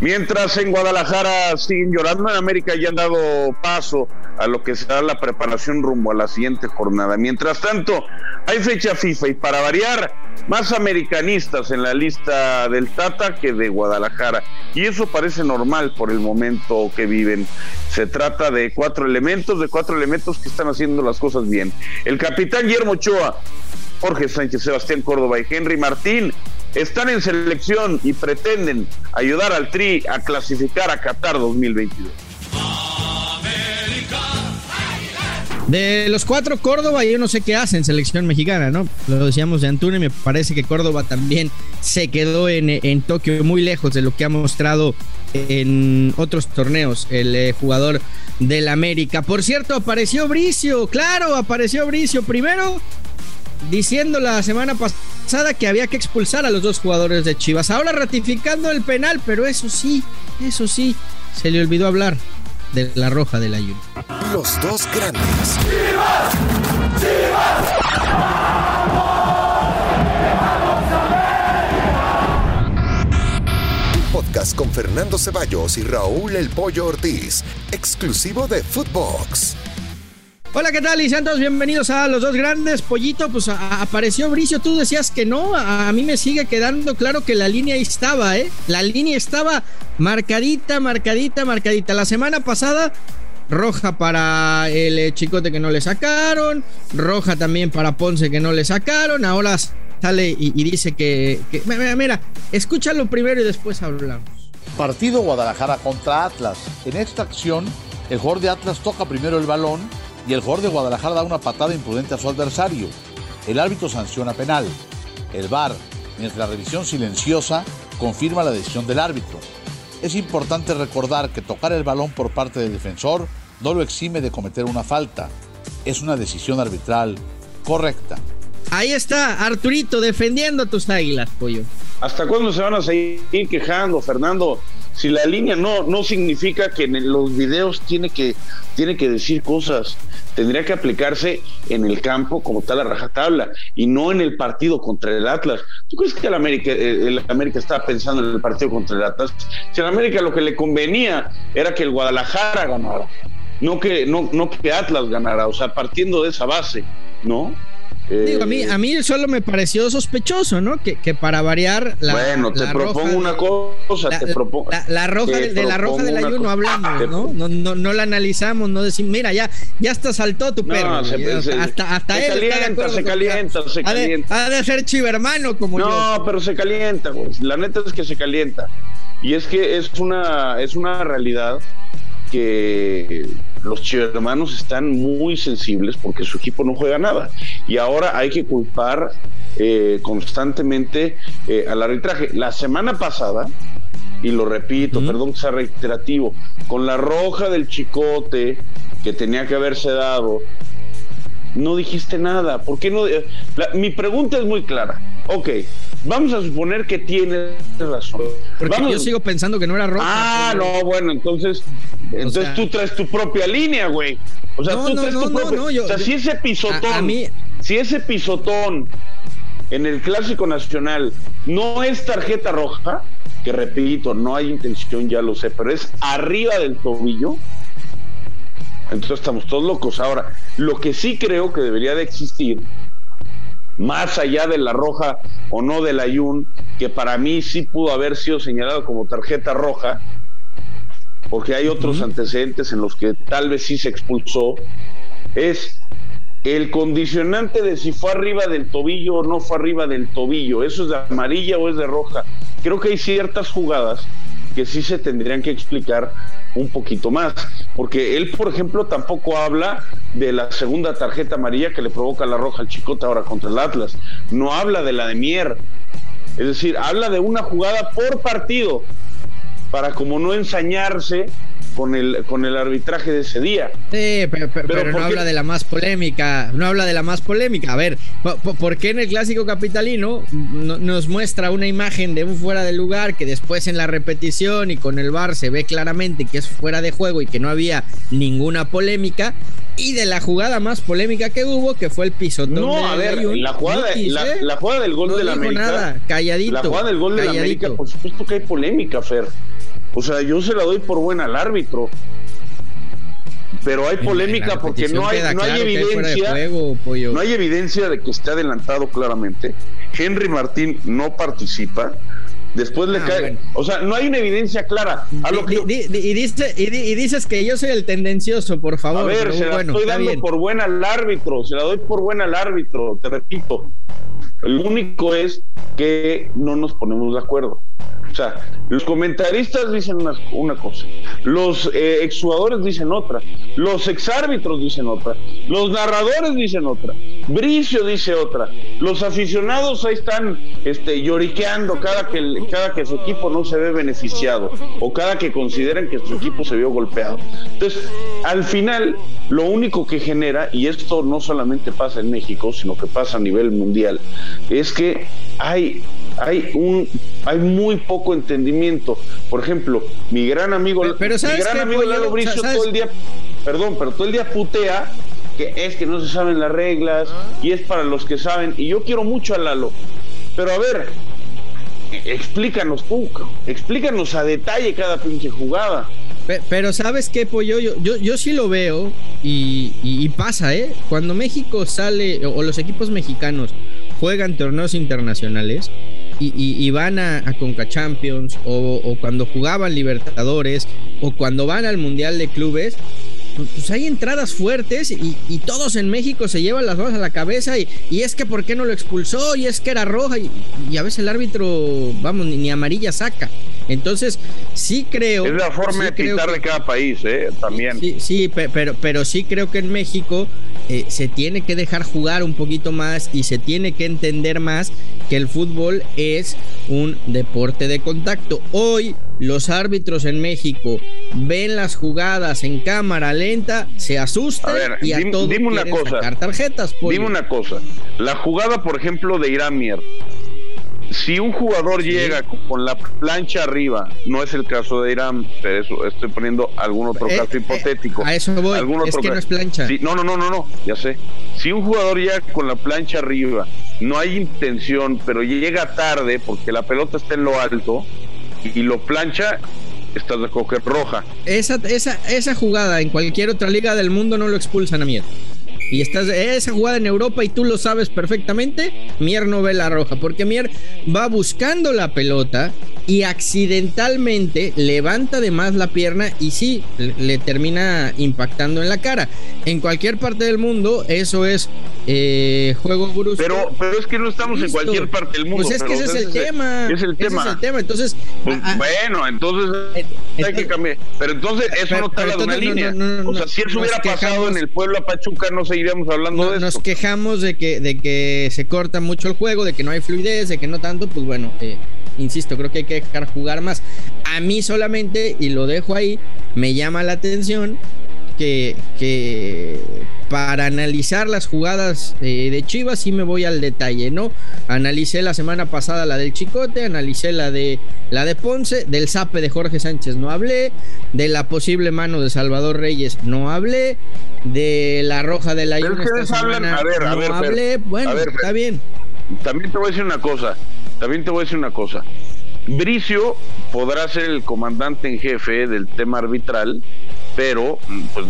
Mientras en Guadalajara siguen llorando, en América ya han dado paso a lo que será la preparación rumbo a la siguiente jornada. Mientras tanto, hay fecha FIFA y para variar, más americanistas en la lista del Tata que de Guadalajara. Y eso parece normal por el momento que viven. Se trata de cuatro elementos, de cuatro elementos que están haciendo las cosas bien. El capitán Guillermo Ochoa, Jorge Sánchez, Sebastián Córdoba y Henry Martín están en selección y pretenden ayudar al Tri a clasificar a Qatar 2022. De los cuatro, Córdoba, yo no sé qué hace en selección mexicana, ¿no? Lo decíamos de Antuna me parece que Córdoba también se quedó en, en Tokio muy lejos de lo que ha mostrado en otros torneos el eh, jugador del América. Por cierto, apareció Bricio, claro, apareció Bricio. Primero, diciendo la semana pasada que había que expulsar a los dos jugadores de Chivas. Ahora ratificando el penal, pero eso sí, eso sí, se le olvidó hablar de la roja del ayuno. Los dos grandes. ¡Chivas! ¡Chivas! podcast con Fernando Ceballos y Raúl El Pollo Ortiz, exclusivo de Footbox. Hola, ¿qué tal? Y sean todos bienvenidos a Los Dos Grandes. Pollito, pues apareció Bricio, tú decías que no, a, mí me sigue quedando claro que la línea estaba, ¿eh? La línea estaba marcadita, marcadita, marcadita. La semana pasada, roja para el eh, chicote que no le sacaron, roja también para Ponce que no le sacaron, ahora sale y, dice que, que... Mira, mira, escúchalo primero y después hablamos. Partido Guadalajara contra Atlas. En esta acción, el jugador de Atlas toca primero el balón y el jugador de Guadalajara da una patada imprudente a su adversario. El árbitro sanciona penal. El VAR, mientras la revisión silenciosa, confirma la decisión del árbitro. Es importante recordar que tocar el balón por parte del defensor no lo exime de cometer una falta. Es una decisión arbitral correcta. Ahí está, Arturito, defendiendo a tus águilas, pollo. ¿Hasta cuándo se van a seguir quejando, Fernando? Si la línea no, no significa que en los videos tiene que, tiene que decir cosas, tendría que aplicarse en el campo como tal la rajatabla y no en el partido contra el Atlas. ¿Tú crees que el América, eh, el América estaba pensando en el partido contra el Atlas? Si al América lo que le convenía era que el Guadalajara ganara, no que, no, no que Atlas ganara, o sea, partiendo de esa base, ¿no? Digo, a mí, a mí solo me pareció sospechoso, ¿no? Que, que para variar la. Bueno, te propongo una cosa, la, te propongo. La, roja de, la roja del ayuno no hablamos, ¿no? No, ¿no? no, la analizamos, no decimos, mira, ya, ya hasta saltó tu perro. hasta hasta se él calienta, se calienta, se calienta. Ha de, ser chivermano como no, yo. No, pero se calienta, güey. La neta es que se calienta. Y es que es una, es una realidad que los chivermanos están muy sensibles porque su equipo no juega nada. Y ahora hay que culpar eh, constantemente eh, al arbitraje. La semana pasada, y lo repito, perdón que sea reiterativo, con la roja del chicote que tenía que haberse dado, no dijiste nada. ¿Por qué no? mi pregunta es muy clara. Ok, vamos a suponer que tienes razón. Porque yo sigo pensando que no era roja. Ah, no, bueno, entonces, entonces tú traes tu propia línea, güey. O sea, tú traes tu propia. o sea, si ese pisotón, si ese pisotón en el clásico nacional no es tarjeta roja, que repito, no hay intención, ya lo sé, pero es arriba del tobillo. Entonces estamos todos locos. Ahora, lo que sí creo que debería de existir más allá de la roja o no del Ayun, que para mí sí pudo haber sido señalado como tarjeta roja, porque hay otros antecedentes en los que tal vez sí se expulsó, es el condicionante de si fue arriba del tobillo o no fue arriba del tobillo, eso es de amarilla o es de roja. Creo que hay ciertas jugadas que sí se tendrían que explicar un poquito más, porque él, por ejemplo, tampoco habla de la segunda tarjeta amarilla que le provoca la roja al Chicote ahora contra el Atlas, no habla de la de Mier, es decir, habla de una jugada por partido, para como no ensañarse con el, con el arbitraje de ese día. Sí, pero, no habla de la más polémica, no habla de la más polémica. A ver, ¿por, qué en el clásico capitalino nos muestra una imagen de un fuera de lugar que después en la repetición y con el bar se ve claramente que es fuera de juego y que no había ninguna polémica? Y de la jugada más polémica que hubo, que fue el pisotón. No, a ver, la jugada, la, jugada del gol de la América. Nada, calladito. La jugada del gol de la América, por supuesto que hay polémica, Fer. O sea, yo se la doy por buena al árbitro. Pero hay polémica porque no hay, no hay evidencia. no hay evidencia de que esté adelantado claramente. Henry Martín no participa. Después le ah, cae. O sea, no hay una evidencia clara. y, dices que yo soy el tendencioso, por favor. A ver, se la estoy dando por buena al árbitro. Se la doy por buena al árbitro, te repito. Lo único es que no nos ponemos de acuerdo. O sea, los comentaristas dicen una, cosa, los eh, exjugadores dicen otra, los exárbitros dicen otra, los narradores dicen otra, Bricio dice otra, los aficionados ahí están este, lloriqueando cada que, cada que su equipo no se ve beneficiado o cada que consideran que su equipo se vio golpeado. Entonces, al final, lo único que genera, y esto no solamente pasa en México, sino que pasa a nivel mundial, es que hay hay un hay muy poco entendimiento. Por ejemplo, mi gran amigo, pero, mi gran amigo Lalo Bricio todo el día, perdón, pero todo el día putea que es que no se saben las reglas y es para los que saben. Y yo quiero mucho a Lalo. Pero a ver, explícanos tú, explícanos a detalle cada pinche jugada. Pero sabes qué, Pollo, yo, yo, yo sí lo veo y, pasa, ¿eh? Cuando México sale, o los equipos mexicanos juegan torneos internacionales, y, van a, Conca Champions o, cuando jugaban Libertadores o cuando van al Mundial de Clubes, pues, pues hay entradas fuertes y, todos en México se llevan las manos a la cabeza y, es que por qué no lo expulsó y es que era roja y, a veces el árbitro, vamos, ni, amarilla saca. Entonces, sí creo... Es la forma de quitar de cada país, ¿eh? También. Sí, sí pero, pero sí creo que en México eh, se tiene que dejar jugar un poquito más y se tiene que entender más que el fútbol es un deporte de contacto. Hoy los árbitros en México ven las jugadas en cámara lenta, se asustan y a todos dime una cosa, sacar tarjetas. Dime una cosa, la jugada por ejemplo de Irán Mier, si un jugador llega con la plancha arriba, no es el caso de Irán, pero eso, estoy poniendo algún otro eh, caso eh, hipotético. a eso voy, es que no es plancha. no, no, no, no, no, ya sé. Si un jugador llega con la plancha arriba, no hay intención, pero llega tarde porque la pelota está en lo alto y lo plancha, estás de coger roja. Esa, esa, esa jugada en cualquier otra liga del mundo no lo expulsan a miedo y estás esa jugada en Europa y tú lo sabes perfectamente, Mier no ve la roja, porque Mier va buscando la pelota y accidentalmente levanta de más la pierna y sí, le termina impactando en la cara. En cualquier parte del mundo eso es eh, juego brusco. Pero, pero es que no estamos en cualquier parte del mundo. Pues es que ese es el tema. Es el tema. es el tema. Entonces, pues, bueno, entonces hay que cambiar. Pero entonces eso no está de una línea. o sea, si eso hubiera pasado en el pueblo a Pachuca, no seguiríamos hablando de eso. Nos quejamos de que, de que se corta mucho el juego, de que no hay fluidez, de que no tanto, pues bueno, eh, insisto, creo que hay que dejar jugar más. A mí solamente, y lo dejo ahí, me llama la atención que, que para analizar las jugadas eh, de Chivas sí me voy al detalle, ¿no? Analicé la semana pasada la del Chicote, analicé la de la de Ponce, del zape de Jorge Sánchez no hablé, de la posible mano de Salvador Reyes no hablé, de la roja de la esta a ver, a no hablé, bueno, está bien. También te voy a decir una cosa, también te voy a decir una cosa. Bricio podrá ser el comandante en jefe del tema arbitral, pero pues,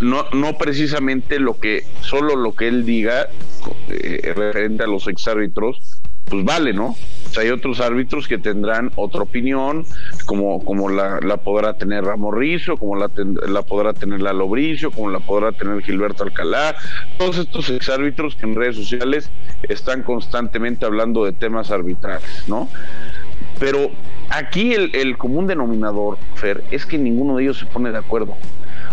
no, no precisamente lo que, solo lo que él diga eh, referente a los exárbitros, pues vale, ¿no? O sea, hay otros árbitros que tendrán otra opinión, como, como la, podrá tener Ramos Rizo, como la, la podrá tener Lalo Bricio, como la podrá tener Gilberto Alcalá, todos estos exárbitros que en redes sociales están constantemente hablando de temas arbitrales, ¿no? Pero aquí el, el común denominador, Fer, es que ninguno de ellos se pone de acuerdo.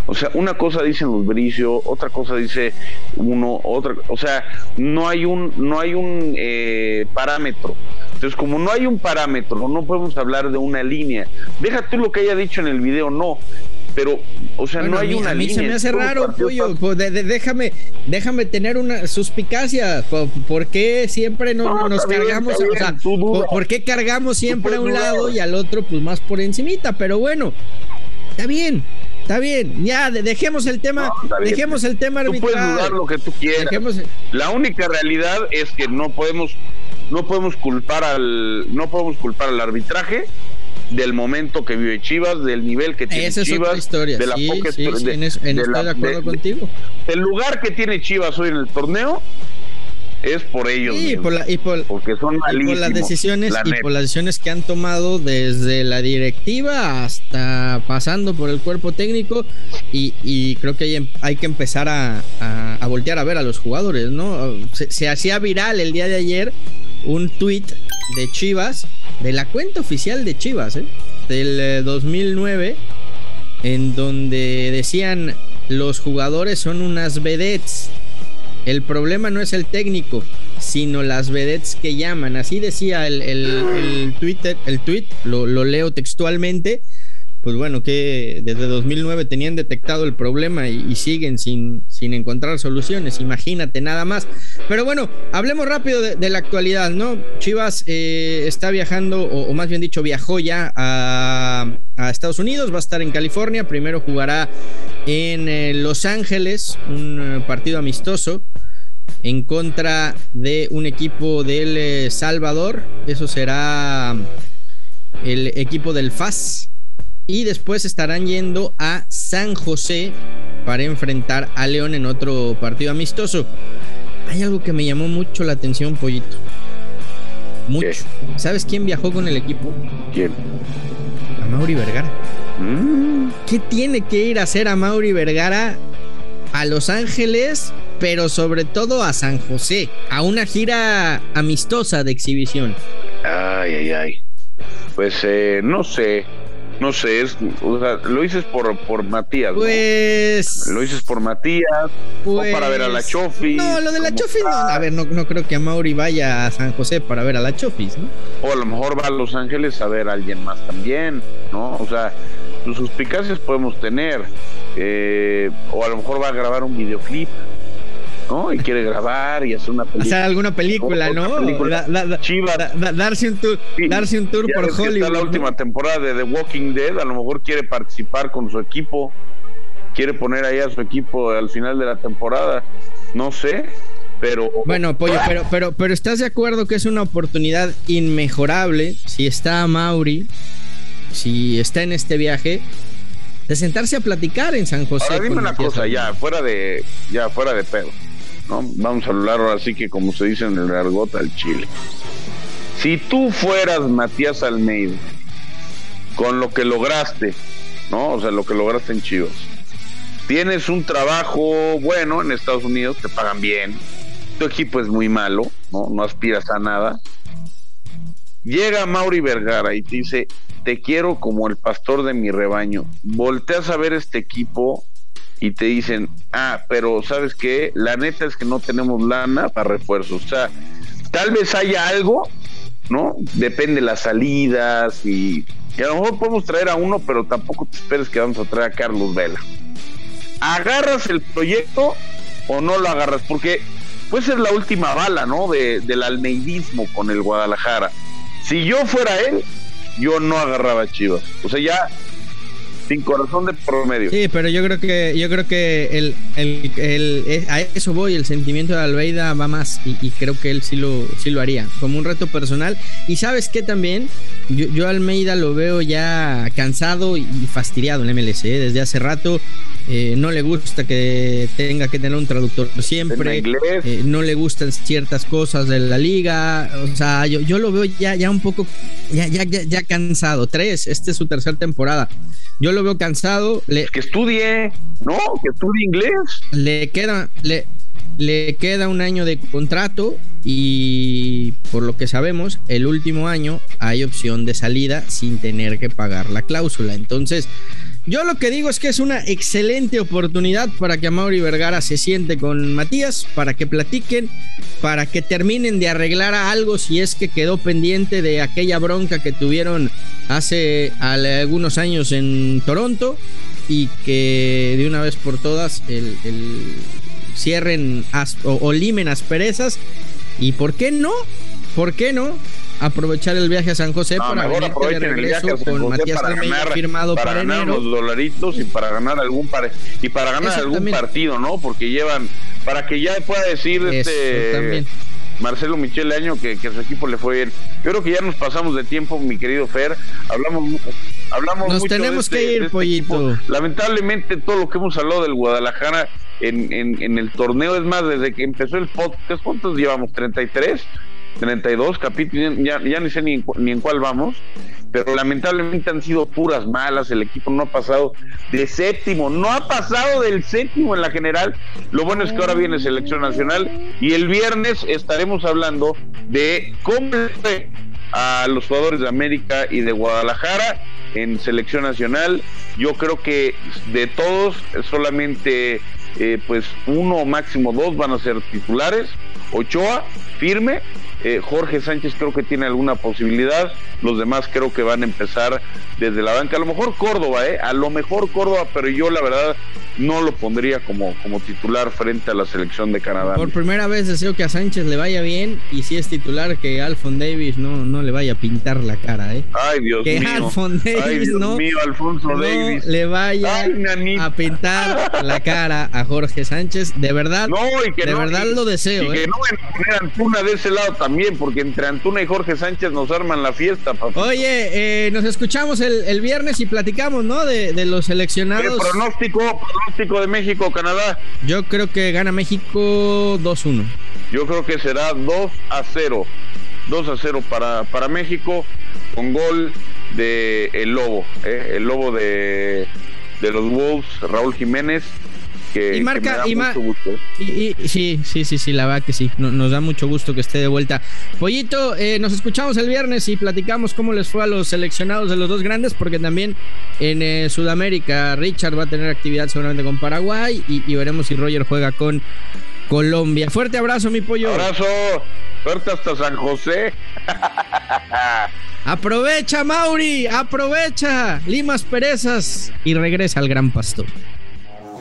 O sea, una cosa dicen los Bricio, otra cosa dice uno, otra, o sea, no hay un, no hay un eh, parámetro. Entonces, como no hay un parámetro, no podemos hablar de una línea. Deja tú lo que haya dicho en el video, no. Pero, o sea, no hay una línea. A mí se me hace raro, pollo. déjame, déjame tener una suspicacia. ¿Por, qué siempre no, nos cargamos? o sea, ¿por, qué cargamos siempre a un lado y al otro, pues más por encimita? Pero bueno, está bien. Está bien, ya dejemos el tema, dejemos el tema arbitral. Tú puedes dudar lo que tú quieras. La única realidad es que no podemos no podemos culpar al no podemos culpar al arbitraje del momento que vive Chivas, del nivel que tiene Chivas, de la poca sí, en, estoy de acuerdo contigo. El lugar que tiene Chivas hoy en el torneo es por ellos. y por, porque son por las decisiones y por las decisiones que han tomado desde la directiva hasta pasando por el cuerpo técnico y, creo que hay, em, hay que empezar a, voltear a ver a los jugadores, ¿no? Se, hacía viral el día de ayer un tweet de Chivas, de la cuenta oficial de Chivas, ¿eh? del 2009, eh, en donde decían los jugadores son unas vedettes el problema no es el técnico, sino las vedettes que llaman. Así decía el, el, Twitter, el tweet, lo, leo textualmente. Pues bueno, que desde 2009 tenían detectado el problema y, siguen sin, sin encontrar soluciones. Imagínate nada más. Pero bueno, hablemos rápido de, la actualidad, ¿no? Chivas eh, está viajando, o, más bien dicho, viajó ya a, Estados Unidos, va a estar en California. Primero jugará en eh, Los Ángeles, un eh, partido amistoso en contra de un equipo del eh, Salvador. Eso será el equipo del FAS. Y después estarán yendo a San José para enfrentar a León en otro partido amistoso. Hay algo que me llamó mucho la atención, Pollito. Mucho. ¿Sabes quién viajó con el equipo? ¿Quién? A Mauri Vergara. Mm. ¿Qué tiene que ir a hacer a Mauri Vergara a Los Ángeles pero sobre todo a San José, a una gira amistosa de exhibición. Ay, ay, ay. Pues eh, no sé, no sé, es, o sea, lo dices por, por Matías. Pues. Lo dices por Matías, o para ver a la Chofis. No, lo de la Chofis, no, a ver, no, no, creo que a Mauri vaya a San José para ver a la Chofis, ¿no? O a lo mejor va a Los Ángeles a ver a alguien más también, ¿no? O sea, sus suspicacias podemos tener. Eh, o a lo mejor va a grabar un videoclip ¿no? Y quiere grabar y hacer una película. Hacer alguna película, ¿no? darse un tour, darse un tour por Hollywood. Está la última temporada de The Walking Dead, a lo mejor quiere participar con su equipo, quiere poner ahí a su equipo al final de la temporada, no sé. Pero, bueno, Pollo, pero, pero, pero ¿estás de acuerdo que es una oportunidad inmejorable si está Mauri, si está en este viaje, de sentarse a platicar en San José. Ahora dime una cosa, ya fuera de, ya fuera de pedo. Vamos a hablar ahora sí que como se dice en el argot al chile. Si tú fueras Matías Almeida, con lo que lograste, ¿no? O sea, lo que lograste en Chivas, tienes un trabajo bueno en Estados Unidos, te pagan bien, tu equipo es muy malo, ¿no? No aspiras a nada. Llega Mauri Vergara y te dice, te quiero como el pastor de mi rebaño. Volteas a ver este equipo y te dicen, ah, pero ¿sabes qué? La neta es que no tenemos lana para refuerzos. O sea, tal vez haya algo, ¿no? Depende de las salidas y, a lo mejor podemos traer a uno, pero tampoco te esperes que vamos a traer a Carlos Vela. ¿Agarras el proyecto o no lo agarras? Porque puede ser la última bala, ¿no? De, del almeidismo con el Guadalajara. Si yo fuera él, yo no agarraba Chivas. O sea, ya sin corazón de promedio. Sí, pero yo creo que yo creo que el, el, a eso voy, el sentimiento de Almeida va más y, creo que él sí lo sí lo haría como un reto personal y sabes qué también yo, yo Almeida lo veo ya cansado y fastidiado en MLC ¿eh? desde hace rato eh, no le gusta que tenga que tener un traductor siempre, eh, no le gustan ciertas cosas de la liga, o sea, yo, yo lo veo ya, ya un poco, ya, ya, ya, cansado. Tres, esta es su tercera temporada. Yo lo veo cansado. Le, que estudie, ¿no? Que estudie inglés. Le queda, le, le queda un año de contrato y por lo que sabemos, el último año hay opción de salida sin tener que pagar la cláusula. Entonces, yo lo que digo es que es una excelente oportunidad para que Mauri Vergara se siente con Matías, para que platiquen, para que terminen de arreglar algo si es que quedó pendiente de aquella bronca que tuvieron hace algunos años en Toronto y que de una vez por todas el, cierren o limen asperezas. ¿Y por qué no? ¿Por qué no? Aprovechar el viaje a San José para venir de regreso con Matías para ganar, firmado para, ganar los dolaritos y para ganar algún y para ganar algún partido, ¿no? Porque llevan para que ya pueda decir este Marcelo Michele Año que, que su equipo le fue bien. Yo creo que ya nos pasamos de tiempo, mi querido Fer. Hablamos, hablamos nos tenemos este, que ir, este pollito. Lamentablemente, todo lo que hemos hablado del Guadalajara en, en, en, el torneo, es más, desde que empezó el podcast, ¿cuántos llevamos? ¿33? 32 capítulos, ya, ya ni sé ni, ni en cuál vamos, pero lamentablemente han sido puras malas, el equipo no ha pasado de séptimo, no ha pasado del séptimo en la general, lo bueno es que ahora viene selección nacional y el viernes estaremos hablando de cómo fue a los jugadores de América y de Guadalajara en selección nacional, yo creo que de todos solamente eh, pues uno máximo dos van a ser titulares, Ochoa firme eh, Jorge Sánchez creo que tiene alguna posibilidad, los demás creo que van a empezar desde la banca, a lo mejor Córdoba, ¿eh? a lo mejor Córdoba, pero yo la verdad no lo pondría como, como titular frente a la selección de Canadá. Por primera vez deseo que a Sánchez le vaya bien y si es titular que Alfon Davis no, no le vaya a pintar la cara, ¿eh? Ay, Dios que mío. Alfon Davis no, Alfonso Davis. le vaya a pintar la cara a Jorge Sánchez, de verdad. de verdad lo deseo. Y que ¿eh? no a Antuna de ese lado también, porque entre Antuna y Jorge Sánchez nos arman la fiesta, Oye, eh, nos escuchamos el, viernes y platicamos, ¿no? De, de los seleccionados. El pronóstico, pronóstico de México, Canadá. Yo creo que gana México 2-1. Yo creo que será 2 a 0. 2 a 0 para, para México con gol de el Lobo, ¿eh? el Lobo de, de los Wolves, Raúl Jiménez y marca y, y, sí, sí, sí, sí, la verdad que sí. nos da mucho gusto que esté de vuelta. Pollito, eh, nos escuchamos el viernes y platicamos cómo les fue a los seleccionados de los dos grandes, porque también en eh, Sudamérica Richard va a tener actividad seguramente con Paraguay y, veremos si Roger juega con Colombia. Fuerte abrazo, mi pollo. Abrazo, fuerte hasta San José. aprovecha, Mauri, aprovecha. Limas Perezas y regresa al Gran Pastor.